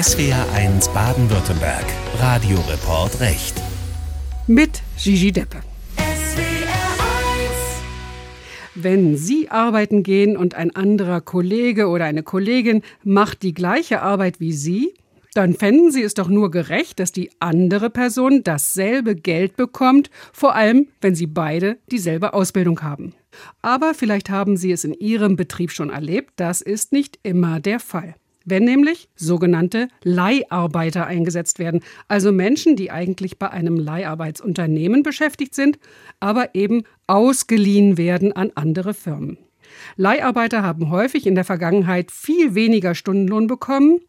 SWR1 Baden-Württemberg. Radioreport Recht. Mit Gigi Deppe. Wenn Sie arbeiten gehen und ein anderer Kollege oder eine Kollegin macht die gleiche Arbeit wie Sie, dann fänden Sie es doch nur gerecht, dass die andere Person dasselbe Geld bekommt, vor allem wenn Sie beide dieselbe Ausbildung haben. Aber vielleicht haben Sie es in Ihrem Betrieb schon erlebt, das ist nicht immer der Fall. Wenn nämlich sogenannte Leiharbeiter eingesetzt werden, also Menschen, die eigentlich bei einem Leiharbeitsunternehmen beschäftigt sind, aber eben ausgeliehen werden an andere Firmen. Leiharbeiter haben häufig in der Vergangenheit viel weniger Stundenlohn bekommen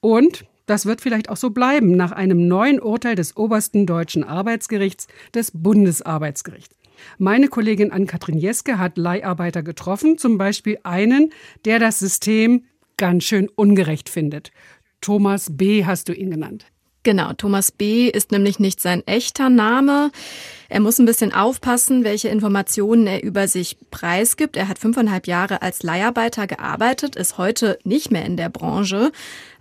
und das wird vielleicht auch so bleiben nach einem neuen Urteil des obersten deutschen Arbeitsgerichts, des Bundesarbeitsgerichts. Meine Kollegin Ann-Kathrin Jeske hat Leiharbeiter getroffen, zum Beispiel einen, der das System ganz schön ungerecht findet. Thomas B. hast du ihn genannt. Genau, Thomas B. ist nämlich nicht sein echter Name. Er muss ein bisschen aufpassen, welche Informationen er über sich preisgibt. Er hat fünfeinhalb Jahre als Leiharbeiter gearbeitet, ist heute nicht mehr in der Branche.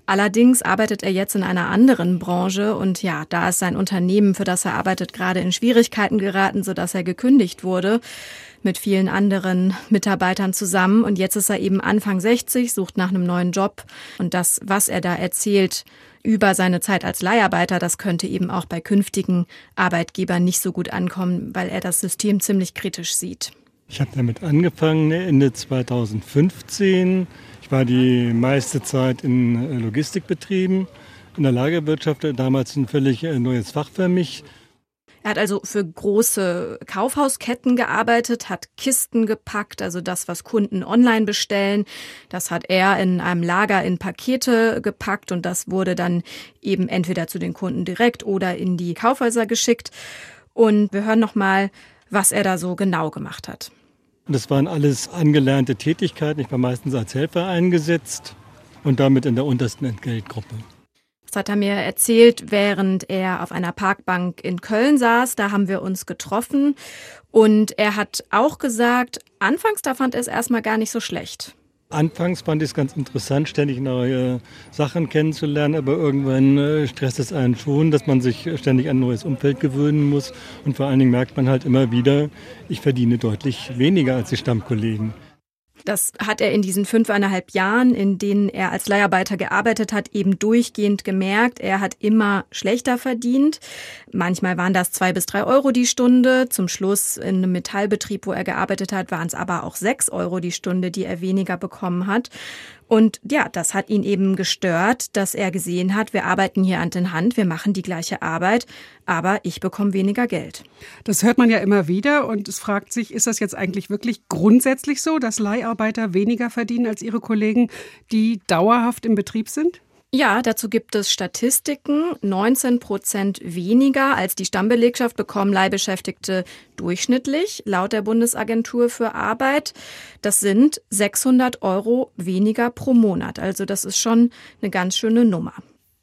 Allerdings arbeitet er jetzt in einer anderen Branche und ja, da ist sein Unternehmen, für das er arbeitet, gerade in Schwierigkeiten geraten, sodass er gekündigt wurde mit vielen anderen Mitarbeitern zusammen. Und jetzt ist er eben Anfang 60, sucht nach einem neuen Job. Und das, was er da erzählt über seine Zeit als Leiharbeiter, das könnte eben auch bei künftigen Arbeitgebern nicht so gut ankommen, weil er das System ziemlich kritisch sieht. Ich habe damit angefangen Ende 2015 ich war die meiste Zeit in äh, Logistikbetrieben, in der Lagerwirtschaft, damals ein völlig äh, neues Fach für mich. Er hat also für große Kaufhausketten gearbeitet, hat Kisten gepackt, also das, was Kunden online bestellen. Das hat er in einem Lager in Pakete gepackt und das wurde dann eben entweder zu den Kunden direkt oder in die Kaufhäuser geschickt. Und wir hören nochmal, was er da so genau gemacht hat. Das waren alles angelernte Tätigkeiten. Ich war meistens als Helfer eingesetzt und damit in der untersten Entgeltgruppe. Das hat er mir erzählt, während er auf einer Parkbank in Köln saß. Da haben wir uns getroffen. Und er hat auch gesagt, anfangs da fand er es erstmal gar nicht so schlecht. Anfangs fand ich es ganz interessant, ständig neue Sachen kennenzulernen, aber irgendwann äh, stresst es einen schon, dass man sich ständig an ein neues Umfeld gewöhnen muss. Und vor allen Dingen merkt man halt immer wieder, ich verdiene deutlich weniger als die Stammkollegen. Das hat er in diesen fünfeinhalb Jahren, in denen er als Leiharbeiter gearbeitet hat, eben durchgehend gemerkt. Er hat immer schlechter verdient. Manchmal waren das zwei bis drei Euro die Stunde. Zum Schluss in einem Metallbetrieb, wo er gearbeitet hat, waren es aber auch sechs Euro die Stunde, die er weniger bekommen hat. Und ja, das hat ihn eben gestört, dass er gesehen hat, wir arbeiten hier Hand in Hand, wir machen die gleiche Arbeit, aber ich bekomme weniger Geld. Das hört man ja immer wieder und es fragt sich, ist das jetzt eigentlich wirklich grundsätzlich so, dass Leiharbeiter weniger verdienen als ihre Kollegen, die dauerhaft im Betrieb sind? Ja, dazu gibt es Statistiken. 19 Prozent weniger als die Stammbelegschaft bekommen Leihbeschäftigte durchschnittlich, laut der Bundesagentur für Arbeit. Das sind 600 Euro weniger pro Monat. Also das ist schon eine ganz schöne Nummer.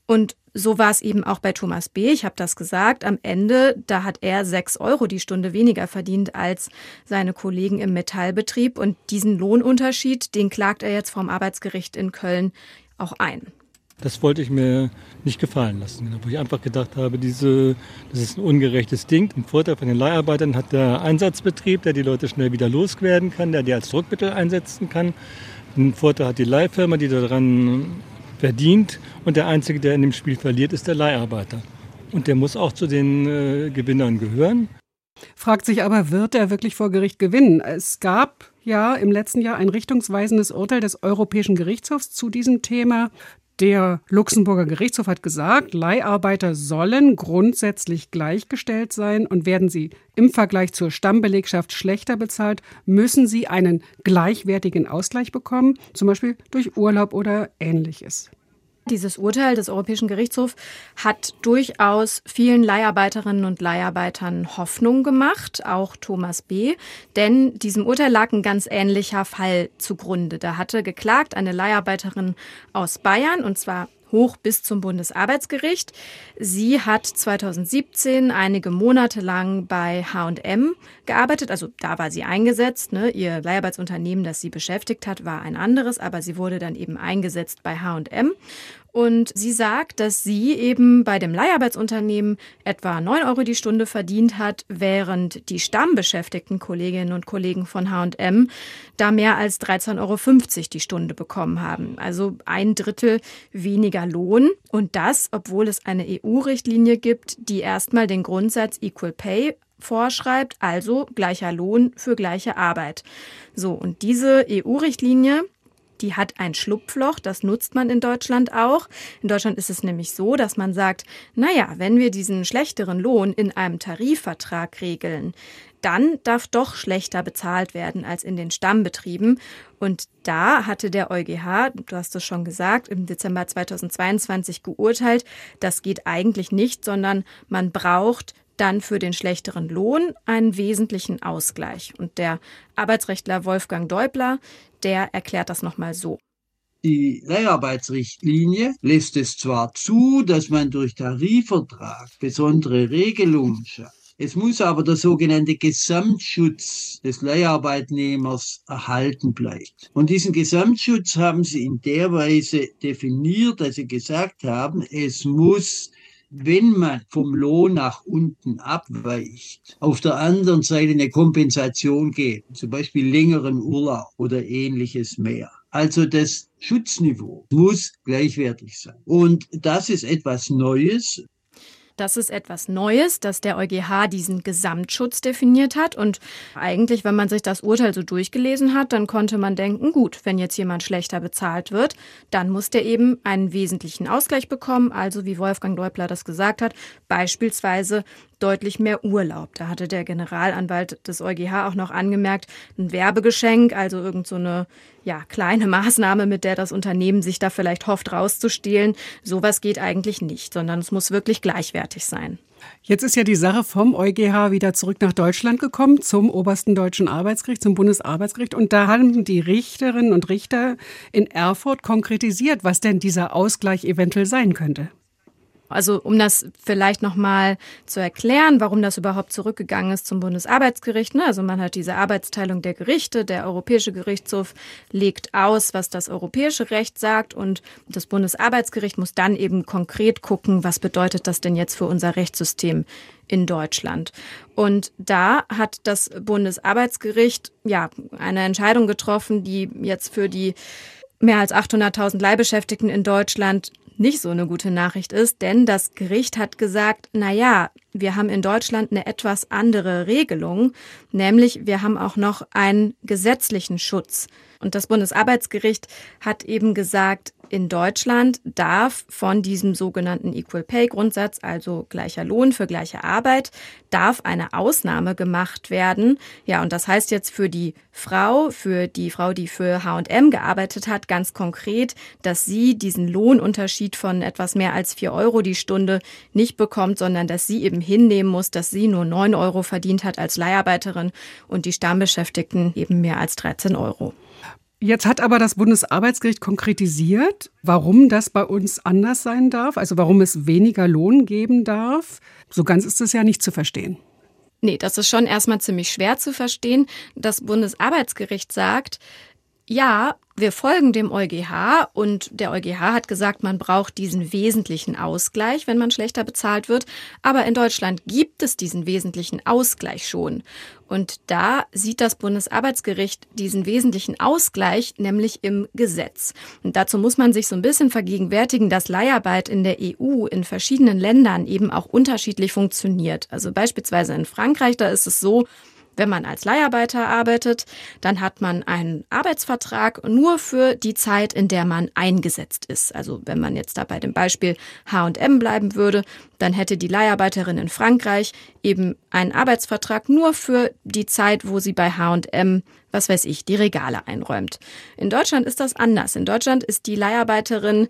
Und so war es eben auch bei Thomas B. Ich habe das gesagt. Am Ende, da hat er sechs Euro die Stunde weniger verdient als seine Kollegen im Metallbetrieb. Und diesen Lohnunterschied, den klagt er jetzt vom Arbeitsgericht in Köln auch ein. Das wollte ich mir nicht gefallen lassen. Genau, wo ich einfach gedacht habe, diese, das ist ein ungerechtes Ding. Ein Vorteil von den Leiharbeitern hat der Einsatzbetrieb, der die Leute schnell wieder loswerden kann, der die als Druckmittel einsetzen kann. Ein Vorteil hat die Leihfirma, die daran verdient. Und der Einzige, der in dem Spiel verliert, ist der Leiharbeiter. Und der muss auch zu den äh, Gewinnern gehören. Fragt sich aber, wird er wirklich vor Gericht gewinnen? Es gab ja im letzten Jahr ein richtungsweisendes Urteil des Europäischen Gerichtshofs zu diesem Thema. Der Luxemburger Gerichtshof hat gesagt, Leiharbeiter sollen grundsätzlich gleichgestellt sein und werden sie im Vergleich zur Stammbelegschaft schlechter bezahlt, müssen sie einen gleichwertigen Ausgleich bekommen, zum Beispiel durch Urlaub oder ähnliches. Dieses Urteil des Europäischen Gerichtshofs hat durchaus vielen Leiharbeiterinnen und Leiharbeitern Hoffnung gemacht, auch Thomas B. Denn diesem Urteil lag ein ganz ähnlicher Fall zugrunde. Da hatte geklagt eine Leiharbeiterin aus Bayern, und zwar hoch bis zum Bundesarbeitsgericht. Sie hat 2017 einige Monate lang bei H&M gearbeitet, also da war sie eingesetzt. Ne? Ihr Leiharbeitsunternehmen, das sie beschäftigt hat, war ein anderes, aber sie wurde dann eben eingesetzt bei H&M Und sie sagt, dass sie eben bei dem Leiharbeitsunternehmen etwa 9 Euro die Stunde verdient hat, während die stammbeschäftigten Kolleginnen und Kollegen von H&M da mehr als 13,50 Euro die Stunde bekommen haben. Also ein Drittel weniger Lohn. Und das, obwohl es eine EU-Richtlinie gibt, die erstmal den Grundsatz Equal Pay vorschreibt, also gleicher Lohn für gleiche Arbeit. So, und diese EU-Richtlinie, die hat ein Schlupfloch, das nutzt man in Deutschland auch. In Deutschland ist es nämlich so, dass man sagt, naja, wenn wir diesen schlechteren Lohn in einem Tarifvertrag regeln, dann darf doch schlechter bezahlt werden als in den Stammbetrieben. Und da hatte der EuGH, du hast es schon gesagt, im Dezember 2022 geurteilt, das geht eigentlich nicht, sondern man braucht dann für den schlechteren Lohn einen wesentlichen Ausgleich. Und der Arbeitsrechtler Wolfgang Deubler, der erklärt das nochmal so. Die Leiharbeitsrichtlinie lässt es zwar zu, dass man durch Tarifvertrag besondere Regelungen schafft. Es muss aber der sogenannte Gesamtschutz des Leiharbeitnehmers erhalten bleiben. Und diesen Gesamtschutz haben sie in der Weise definiert, dass sie gesagt haben, es muss wenn man vom Lohn nach unten abweicht, auf der anderen Seite eine Kompensation geben, zum Beispiel längeren Urlaub oder ähnliches mehr. Also das Schutzniveau muss gleichwertig sein. Und das ist etwas Neues. Das ist etwas Neues, dass der EuGH diesen Gesamtschutz definiert hat. Und eigentlich, wenn man sich das Urteil so durchgelesen hat, dann konnte man denken, gut, wenn jetzt jemand schlechter bezahlt wird, dann muss der eben einen wesentlichen Ausgleich bekommen. Also, wie Wolfgang Deubler das gesagt hat, beispielsweise deutlich mehr Urlaub. Da hatte der Generalanwalt des EuGH auch noch angemerkt, ein Werbegeschenk, also irgend so eine ja, kleine Maßnahme, mit der das Unternehmen sich da vielleicht hofft, rauszustehlen. Sowas geht eigentlich nicht, sondern es muss wirklich gleichwertig sein. Jetzt ist ja die Sache vom EuGH wieder zurück nach Deutschland gekommen, zum obersten deutschen Arbeitsgericht, zum Bundesarbeitsgericht. Und da haben die Richterinnen und Richter in Erfurt konkretisiert, was denn dieser Ausgleich eventuell sein könnte. Also um das vielleicht nochmal zu erklären, warum das überhaupt zurückgegangen ist zum Bundesarbeitsgericht. Ne? Also man hat diese Arbeitsteilung der Gerichte, der Europäische Gerichtshof legt aus, was das europäische Recht sagt und das Bundesarbeitsgericht muss dann eben konkret gucken, was bedeutet das denn jetzt für unser Rechtssystem in Deutschland. Und da hat das Bundesarbeitsgericht ja eine Entscheidung getroffen, die jetzt für die mehr als 800.000 Leihbeschäftigten in Deutschland nicht so eine gute Nachricht ist, denn das Gericht hat gesagt, na ja, wir haben in Deutschland eine etwas andere Regelung, nämlich wir haben auch noch einen gesetzlichen Schutz. Und das Bundesarbeitsgericht hat eben gesagt, in Deutschland darf von diesem sogenannten Equal Pay Grundsatz, also gleicher Lohn für gleiche Arbeit, darf eine Ausnahme gemacht werden. Ja, und das heißt jetzt für die Frau, für die Frau, die für H&M gearbeitet hat, ganz konkret, dass sie diesen Lohnunterschied von etwas mehr als vier Euro die Stunde nicht bekommt, sondern dass sie eben hinnehmen muss, dass sie nur neun Euro verdient hat als Leiharbeiterin und die Stammbeschäftigten eben mehr als 13 Euro. Jetzt hat aber das Bundesarbeitsgericht konkretisiert, warum das bei uns anders sein darf, also warum es weniger Lohn geben darf. So ganz ist es ja nicht zu verstehen. Nee, das ist schon erstmal ziemlich schwer zu verstehen. Das Bundesarbeitsgericht sagt, ja, wir folgen dem EuGH und der EuGH hat gesagt, man braucht diesen wesentlichen Ausgleich, wenn man schlechter bezahlt wird. Aber in Deutschland gibt es diesen wesentlichen Ausgleich schon. Und da sieht das Bundesarbeitsgericht diesen wesentlichen Ausgleich nämlich im Gesetz. Und dazu muss man sich so ein bisschen vergegenwärtigen, dass Leiharbeit in der EU in verschiedenen Ländern eben auch unterschiedlich funktioniert. Also beispielsweise in Frankreich, da ist es so, wenn man als Leiharbeiter arbeitet, dann hat man einen Arbeitsvertrag nur für die Zeit, in der man eingesetzt ist. Also wenn man jetzt da bei dem Beispiel H&M bleiben würde, dann hätte die Leiharbeiterin in Frankreich eben einen Arbeitsvertrag nur für die Zeit, wo sie bei H&M was weiß ich, die Regale einräumt. In Deutschland ist das anders. In Deutschland ist die Leiharbeiterin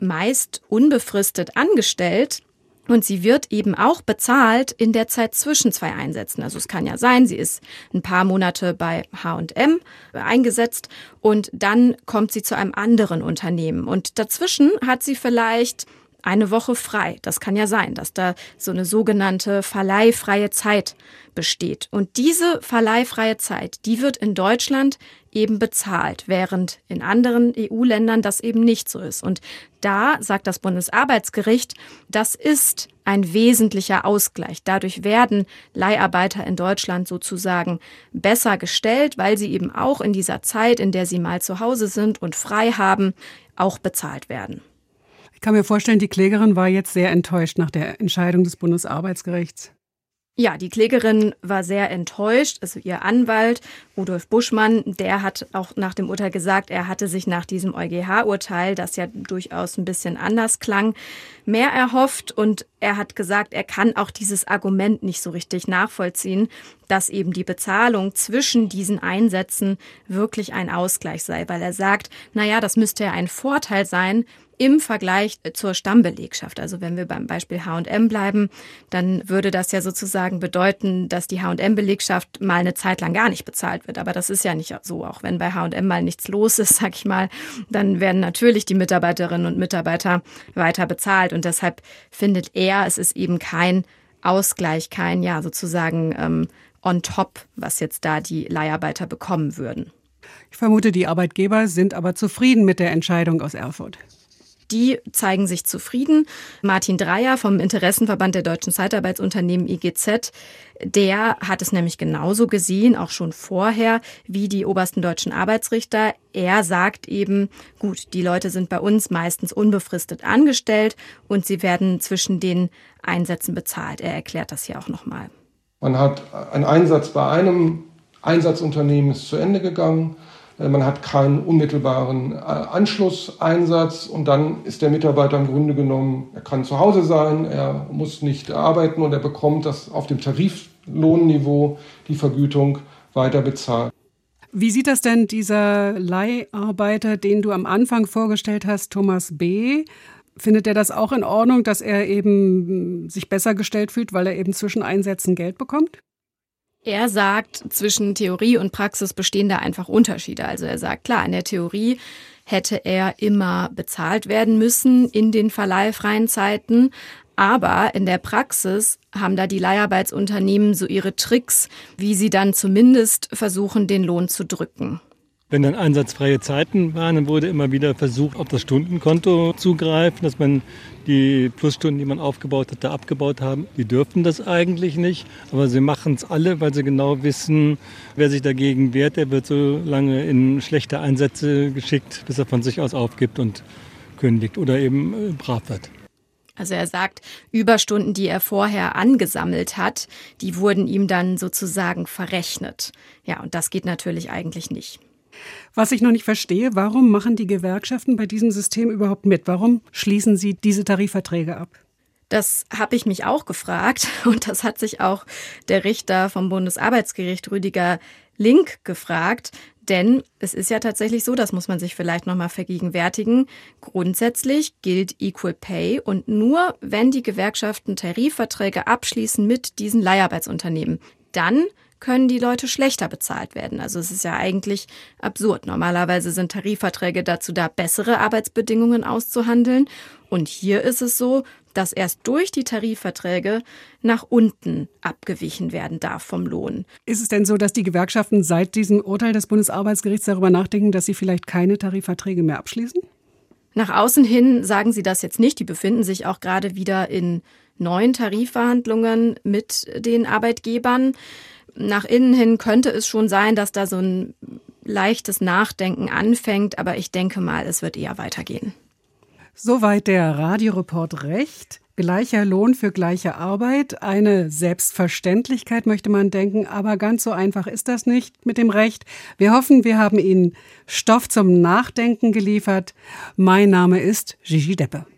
meist unbefristet angestellt und sie wird eben auch bezahlt in der Zeit zwischen zwei Einsätzen. Also es kann ja sein, sie ist ein paar Monate bei H&M eingesetzt und dann kommt sie zu einem anderen Unternehmen. Und dazwischen hat sie vielleicht eine Woche frei. Das kann ja sein, dass da so eine sogenannte verleihfreie Zeit besteht. Und diese verleihfreie Zeit, die wird in Deutschland eben bezahlt, während in anderen EU-Ländern das eben nicht so ist. Und da sagt das Bundesarbeitsgericht, das ist ein wesentlicher Ausgleich. Dadurch werden Leiharbeiter in Deutschland sozusagen besser gestellt, weil sie eben auch in dieser Zeit, in der sie mal zu Hause sind und frei haben, auch bezahlt werden. Kann mir vorstellen, die Klägerin war jetzt sehr enttäuscht nach der Entscheidung des Bundesarbeitsgerichts. Ja, die Klägerin war sehr enttäuscht. Also ihr Anwalt, Rudolf Buschmann, der hat auch nach dem Urteil gesagt, er hatte sich nach diesem EuGH-Urteil, das ja durchaus ein bisschen anders klang, mehr erhofft. Und er hat gesagt, er kann auch dieses Argument nicht so richtig nachvollziehen, dass eben die Bezahlung zwischen diesen Einsätzen wirklich ein Ausgleich sei, weil er sagt, na ja, das müsste ja ein Vorteil sein, im Vergleich zur Stammbelegschaft. Also wenn wir beim Beispiel H&M bleiben, dann würde das ja sozusagen bedeuten, dass die H&M-Belegschaft mal eine Zeit lang gar nicht bezahlt wird. Aber das ist ja nicht so. Auch wenn bei H&M mal nichts los ist, sag ich mal, dann werden natürlich die Mitarbeiterinnen und Mitarbeiter weiter bezahlt. Und deshalb findet er, es ist eben kein Ausgleich, kein, ja, sozusagen ähm, on top, was jetzt da die Leiharbeiter bekommen würden. Ich vermute, die Arbeitgeber sind aber zufrieden mit der Entscheidung aus Erfurt die zeigen sich zufrieden. Martin Dreier vom Interessenverband der deutschen Zeitarbeitsunternehmen IGZ, der hat es nämlich genauso gesehen, auch schon vorher, wie die obersten deutschen Arbeitsrichter. Er sagt eben, gut, die Leute sind bei uns meistens unbefristet angestellt und sie werden zwischen den Einsätzen bezahlt. Er erklärt das hier auch nochmal. Man hat einen Einsatz bei einem Einsatzunternehmen ist zu Ende gegangen. Äh, man hat keinen unmittelbaren äh, Anschlusseinsatz und dann ist der Mitarbeiter im Grunde genommen, er kann zu Hause sein, er muss nicht arbeiten und er bekommt das auf dem Tariflohnniveau die Vergütung weiter bezahlt. Wie sieht das denn dieser Leiharbeiter, den du am Anfang vorgestellt hast, Thomas B.? Findet er das auch in Ordnung, dass er eben sich besser gestellt fühlt, weil er eben zwischen Einsätzen Geld bekommt? Er sagt, zwischen Theorie und Praxis bestehen da einfach Unterschiede. Also er sagt, klar, in der Theorie hätte er immer bezahlt werden müssen in den verleihfreien Zeiten. Aber in der Praxis haben da die Leiharbeitsunternehmen so ihre Tricks, wie sie dann zumindest versuchen, den Lohn zu drücken. Wenn dann einsatzfreie Zeiten waren, dann wurde immer wieder versucht, auf das Stundenkonto zugreifen, dass man die Plusstunden, die man aufgebaut hat, da abgebaut haben. Die dürften das eigentlich nicht, aber sie machen es alle, weil sie genau wissen, wer sich dagegen wehrt, der wird so lange in schlechte Einsätze geschickt, bis er von sich aus aufgibt und kündigt oder eben äh, brav wird. Also er sagt, Überstunden, die er vorher angesammelt hat, die wurden ihm dann sozusagen verrechnet. Ja, und das geht natürlich eigentlich nicht. Was ich noch nicht verstehe, warum machen die Gewerkschaften bei diesem System überhaupt mit? Warum schließen sie diese Tarifverträge ab? Das habe ich mich auch gefragt und das hat sich auch der Richter vom Bundesarbeitsgericht Rüdiger Link gefragt. Denn es ist ja tatsächlich so, das muss man sich vielleicht nochmal vergegenwärtigen. Grundsätzlich gilt Equal Pay und nur wenn die Gewerkschaften Tarifverträge abschließen mit diesen Leiharbeitsunternehmen, dann können die Leute schlechter bezahlt werden. Also es ist ja eigentlich absurd. Normalerweise sind Tarifverträge dazu da, bessere Arbeitsbedingungen auszuhandeln. Und hier ist es so, dass erst durch die Tarifverträge nach unten abgewichen werden darf vom Lohn. Ist es denn so, dass die Gewerkschaften seit diesem Urteil des Bundesarbeitsgerichts darüber nachdenken, dass sie vielleicht keine Tarifverträge mehr abschließen? Nach außen hin sagen sie das jetzt nicht. Die befinden sich auch gerade wieder in neuen Tarifverhandlungen mit den Arbeitgebern nach innen hin könnte es schon sein, dass da so ein leichtes Nachdenken anfängt, aber ich denke mal, es wird eher weitergehen. Soweit der Radioreport Recht. Gleicher Lohn für gleiche Arbeit. Eine Selbstverständlichkeit möchte man denken, aber ganz so einfach ist das nicht mit dem Recht. Wir hoffen, wir haben Ihnen Stoff zum Nachdenken geliefert. Mein Name ist Gigi Deppe.